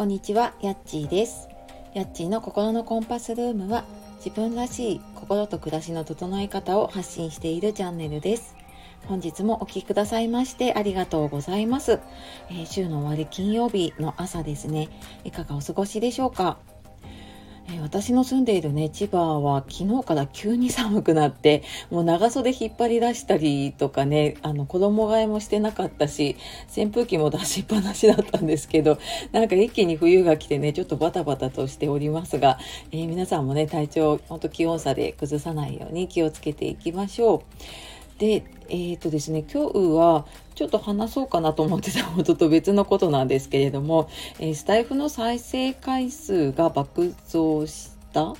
こんにちは、やっちーです。やっちーの心のコンパスルームは自分らしい心と暮らしの整え方を発信しているチャンネルです。本日もお聴きくださいましてありがとうございます。えー週の終わり金曜日の朝ですね。いかがお過ごしでしょうか？私の住んでいるね、千葉は昨日から急に寒くなって、もう長袖引っ張り出したりとかね、あの子供替えもしてなかったし、扇風機も出しっぱなしだったんですけど、なんか一気に冬が来てね、ちょっとバタバタとしておりますが、えー皆さんもね、体調、ほんと気温差で崩さないように気をつけていきましょう。で、えっ、とですね、今日はちょっと話そうかなと思ってたことと別のことなんですけれども、えースタイフの再生回数が爆増した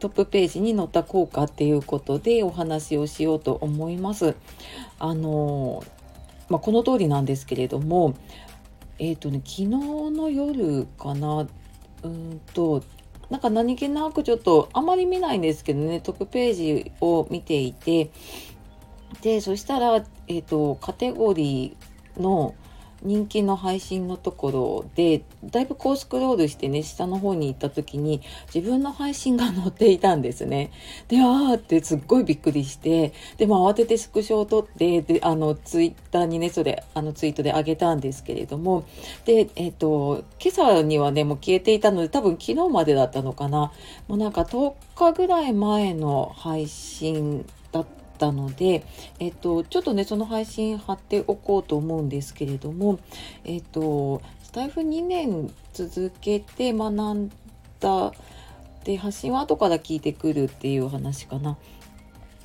トップページに載った効果っていうことでお話をしようと思います。あのーまあ、この通りなんですけれども、えっ、とね、昨日の夜かな、うんと、なんか何気なくちょっとあまり見ないんですけどね、トップページを見ていて、で、そしたら、えっ、と、カテゴリーの人気の配信のところで、だいぶこうスクロールしてね、下の方に行った時に、自分の配信が載っていたんですね。で、あーってすっごいびっくりして、で、も慌ててスクショを撮って、で、あの、ツイッターにね、それ、あの、ツイートで上げたんですけれども、で、えっ、と、今朝にはね、もう消えていたので、多分昨日までだったのかな。もうなんか10日ぐらい前の配信だったたので、えっと、ちょっとね、その配信貼っておこうと思うんですけれども、えっと、スタイフ2年続けて学んだ、で、発信は後から聞いてくるっていう話かな。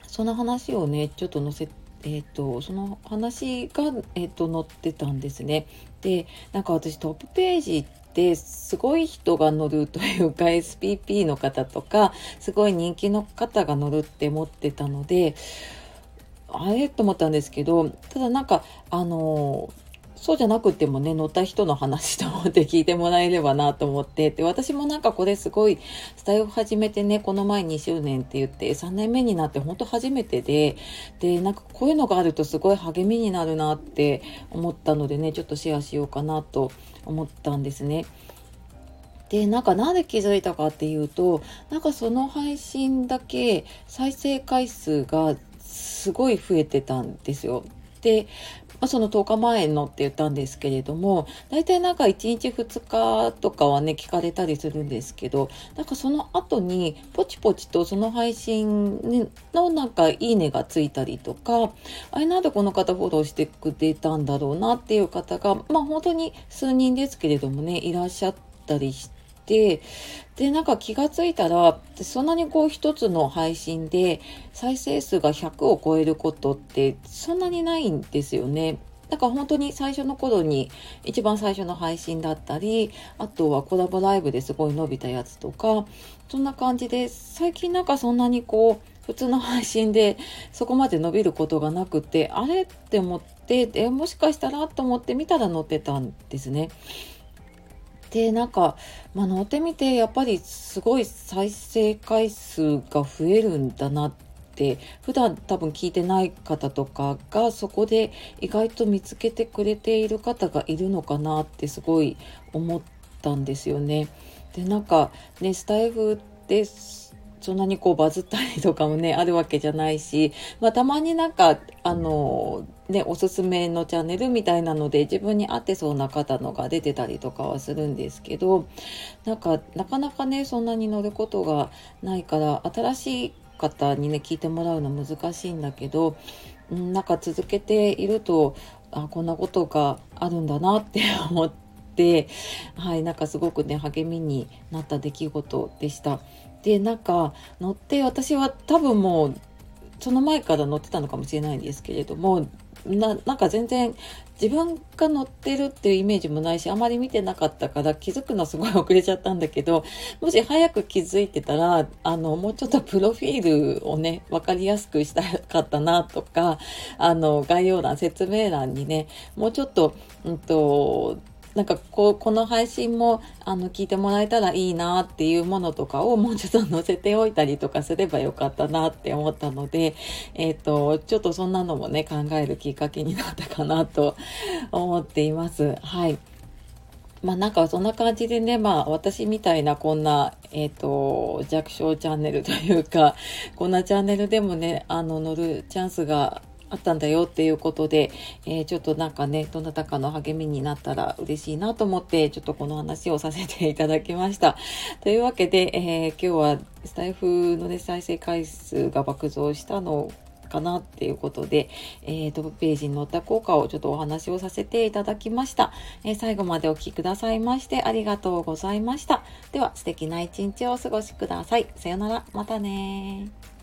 その話をね、ちょっと載せえっとその話が、えっと載ってたんですね。でなんか私トップページてすごい人が乗るというか SPP の方とかすごい人気の方が乗るって思ってたのであれと思ったんですけどただなんかあのそうじゃなくてもね乗った人の話と思って聞いてもらえればなと思ってで私もなんかこれすごいスタイル始めてねこの前2周年って言って3年目になって本当初めてででなんかこういうのがあるとすごい励みになるなって思ったのでねちょっとシェアしようかなと思ったんですね。でなんかなんで気づいたかっていうとなんかその配信だけ再生回数がすごい増えてたんですよ。で、まあ、その10日前のって言ったんですけれども大体なんか1日2日とかはね聞かれたりするんですけどなんかその後にポチポチとその配信のなんかいいねがついたりとかあれなんでこの方フォローしてくれたんだろうなっていう方がまあ本当に数人ですけれどもねいらっしゃったりして。でなんか気がついたらそんなにこう一つの配信で再生数が100を超えることってそんなにないんですよね。だから本当に最初の頃に一番最初の配信だったりあとはコラボライブですごい伸びたやつとかそんな感じで最近なんかそんなにこう普通の配信でそこまで伸びることがなくてあれって思ってえもしかしたらと思って見たら載ってたんですね。でなんか、まあ、乗ってみてやっぱりすごい再生回数が増えるんだなって普段多分聞いてない方とかがそこで意外と見つけてくれている方がいるのかなってすごい思ったんですよね。でなんかねスタイフってそんなにこうバズったりとかもねあるわけじゃないし、まあ、たまになんかあのねおすすめのチャンネルみたいなので自分に合ってそうな方のが出てたりとかはするんですけどなんかなかなかねそんなに乗ることがないから新しい方にね聞いてもらうの難しいんだけど、なんか続けているとあこんなことがあるんだなって 思って。はい、なんかすごくね励みになった出来事でした。でなんか乗って私は多分もうその前から乗ってたのかもしれないんですけれどもななんか全然自分が乗ってるっていうイメージもないしあまり見てなかったから気づくのすごい遅れちゃったんだけどもし早く気づいてたらあのもうちょっとプロフィールをね分かりやすくしたかったなとかあの概要欄説明欄にねもうちょっと,、うんとなんかこうこの配信もあの聞いてもらえたらいいなっていうものとかをもうちょっと載せておいたりとかすればよかったなって思ったので、えっ、とちょっとそんなのもね考えるきっかけになったかなと思っています。はい。まあなんかそんな感じでね、まあ私みたいなこんな、えっ、ー、と、弱小チャンネルというか、こんなチャンネルでもね、あの、乗るチャンスがあったんだよっていうことで、えー、ちょっとなんかね、どなたかの励みになったら嬉しいなと思って、ちょっとこの話をさせていただきました。というわけで、えー、今日はスタイフのね、再生回数が爆増したのかなっていうことで、えー、トップページに載った効果をちょっとお話をさせていただきました。えー、最後までお聴きくださいましてありがとうございました。では素敵な一日をお過ごしください。さよなら。またね